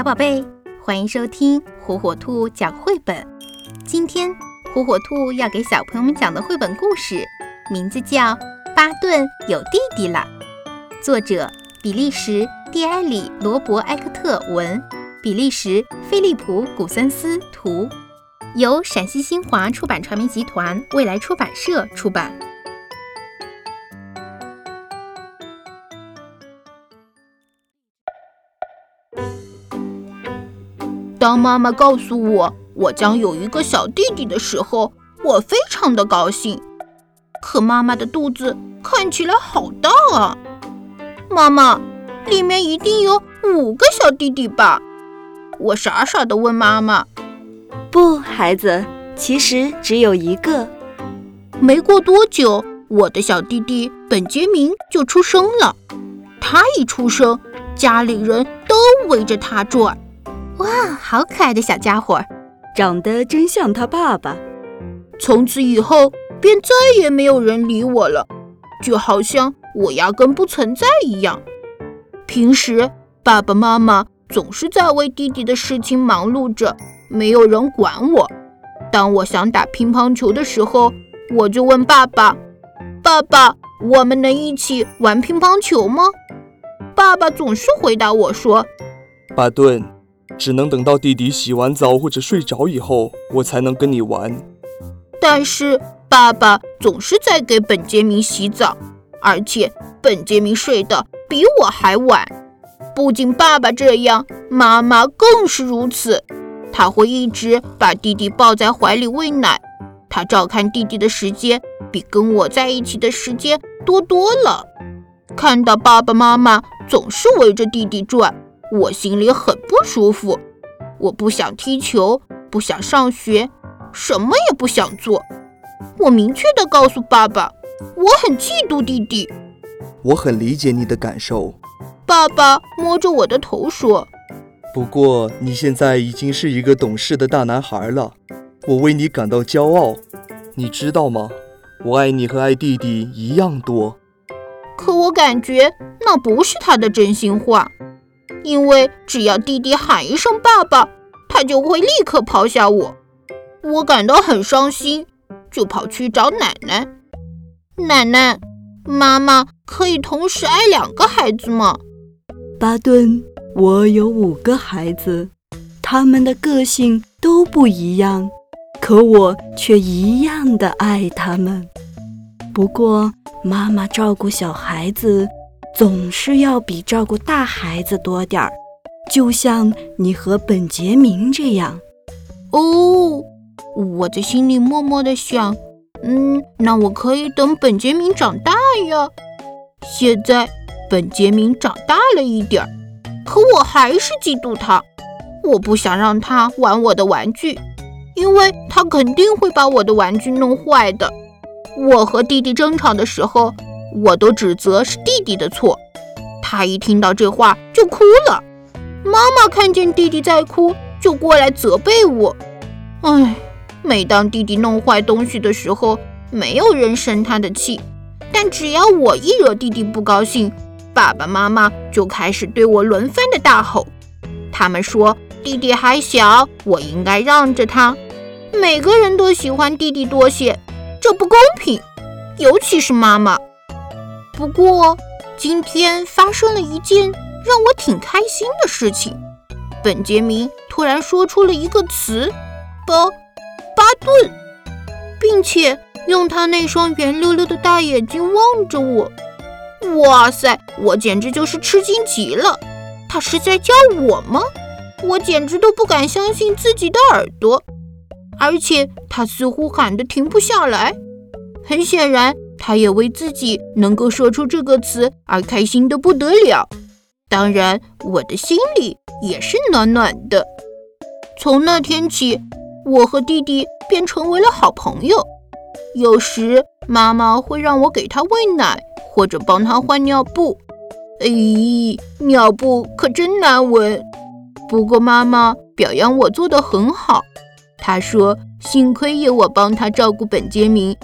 小宝贝，欢迎收听火火兔讲绘本。今天火火兔要给小朋友们讲的绘本故事，名字叫《巴顿有弟弟了》，作者比利时蒂埃里·罗伯埃克特文，比利时菲利普·古森斯图，由陕西新华出版传媒集团未来出版社出版。当妈妈告诉我我将有一个小弟弟的时候，我非常的高兴。可妈妈的肚子看起来好大啊！妈妈，里面一定有五个小弟弟吧？我傻傻的问妈妈。不，孩子，其实只有一个。没过多久，我的小弟弟本杰明就出生了。他一出生，家里人都围着他转。哇，好可爱的小家伙，长得真像他爸爸。从此以后，便再也没有人理我了，就好像我压根不存在一样。平时，爸爸妈妈总是在为弟弟的事情忙碌着，没有人管我。当我想打乒乓球的时候，我就问爸爸：“爸爸，我们能一起玩乒乓球吗？”爸爸总是回答我说：“巴顿。”只能等到弟弟洗完澡或者睡着以后，我才能跟你玩。但是爸爸总是在给本杰明洗澡，而且本杰明睡得比我还晚。不仅爸爸这样，妈妈更是如此。他会一直把弟弟抱在怀里喂奶，他照看弟弟的时间比跟我在一起的时间多多了。看到爸爸妈妈总是围着弟弟转。我心里很不舒服，我不想踢球，不想上学，什么也不想做。我明确地告诉爸爸，我很嫉妒弟弟。我很理解你的感受，爸爸摸着我的头说。不过你现在已经是一个懂事的大男孩了，我为你感到骄傲。你知道吗？我爱你和爱弟弟一样多。可我感觉那不是他的真心话。因为只要弟弟喊一声“爸爸”，他就会立刻抛下我。我感到很伤心，就跑去找奶奶。奶奶，妈妈可以同时爱两个孩子吗？巴顿，我有五个孩子，他们的个性都不一样，可我却一样的爱他们。不过，妈妈照顾小孩子。总是要比照顾大孩子多点儿，就像你和本杰明这样。哦，我在心里默默地想，嗯，那我可以等本杰明长大呀。现在本杰明长大了一点儿，可我还是嫉妒他。我不想让他玩我的玩具，因为他肯定会把我的玩具弄坏的。我和弟弟争吵的时候。我都指责是弟弟的错，他一听到这话就哭了。妈妈看见弟弟在哭，就过来责备我。唉，每当弟弟弄坏东西的时候，没有人生他的气，但只要我一惹弟弟不高兴，爸爸妈妈就开始对我轮番的大吼。他们说弟弟还小，我应该让着他。每个人都喜欢弟弟多些，这不公平，尤其是妈妈。不过，今天发生了一件让我挺开心的事情。本杰明突然说出了一个词“巴巴顿”，并且用他那双圆溜溜的大眼睛望着我。哇塞，我简直就是吃惊极了！他是在叫我吗？我简直都不敢相信自己的耳朵。而且他似乎喊得停不下来。很显然。他也为自己能够说出这个词而开心的不得了，当然，我的心里也是暖暖的。从那天起，我和弟弟便成为了好朋友。有时妈妈会让我给他喂奶，或者帮他换尿布。哎，尿布可真难闻。不过妈妈表扬我做得很好，她说：“幸亏有我帮他照顾本杰明，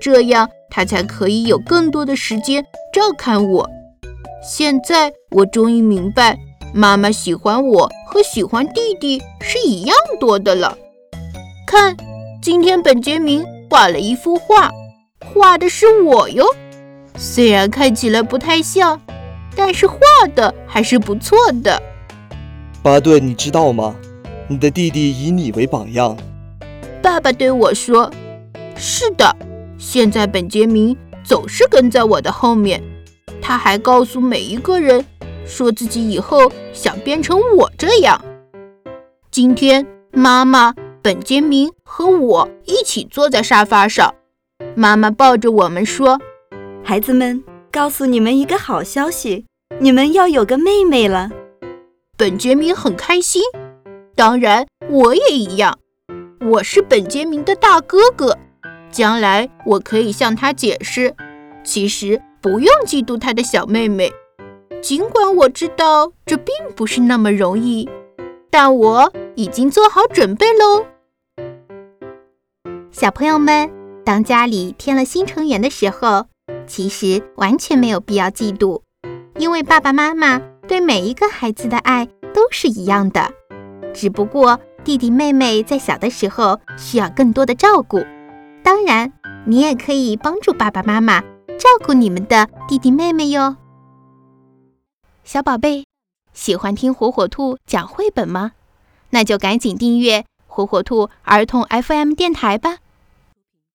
这样。”他才可以有更多的时间照看我。现在我终于明白，妈妈喜欢我和喜欢弟弟是一样多的了。看，今天本杰明画了一幅画，画的是我哟。虽然看起来不太像，但是画的还是不错的。巴顿，你知道吗？你的弟弟以你为榜样。爸爸对我说：“是的，现在本杰明总是跟在我的后面。他还告诉每一个人，说自己以后想变成我这样。”今天，妈妈、本杰明和我一起坐在沙发上，妈妈抱着我们说：“孩子们，告诉你们一个好消息，你们要有个妹妹了。”本杰明很开心，当然我也一样。我是本杰明的大哥哥，将来我可以向他解释，其实不用嫉妒他的小妹妹。尽管我知道这并不是那么容易，但我已经做好准备喽。小朋友们，当家里添了新成员的时候，其实完全没有必要嫉妒，因为爸爸妈妈。对每一个孩子的爱都是一样的，只不过弟弟妹妹在小的时候需要更多的照顾。当然，你也可以帮助爸爸妈妈照顾你们的弟弟妹妹哟。小宝贝，喜欢听火火兔讲绘本吗？那就赶紧订阅火火兔儿童 FM 电台吧。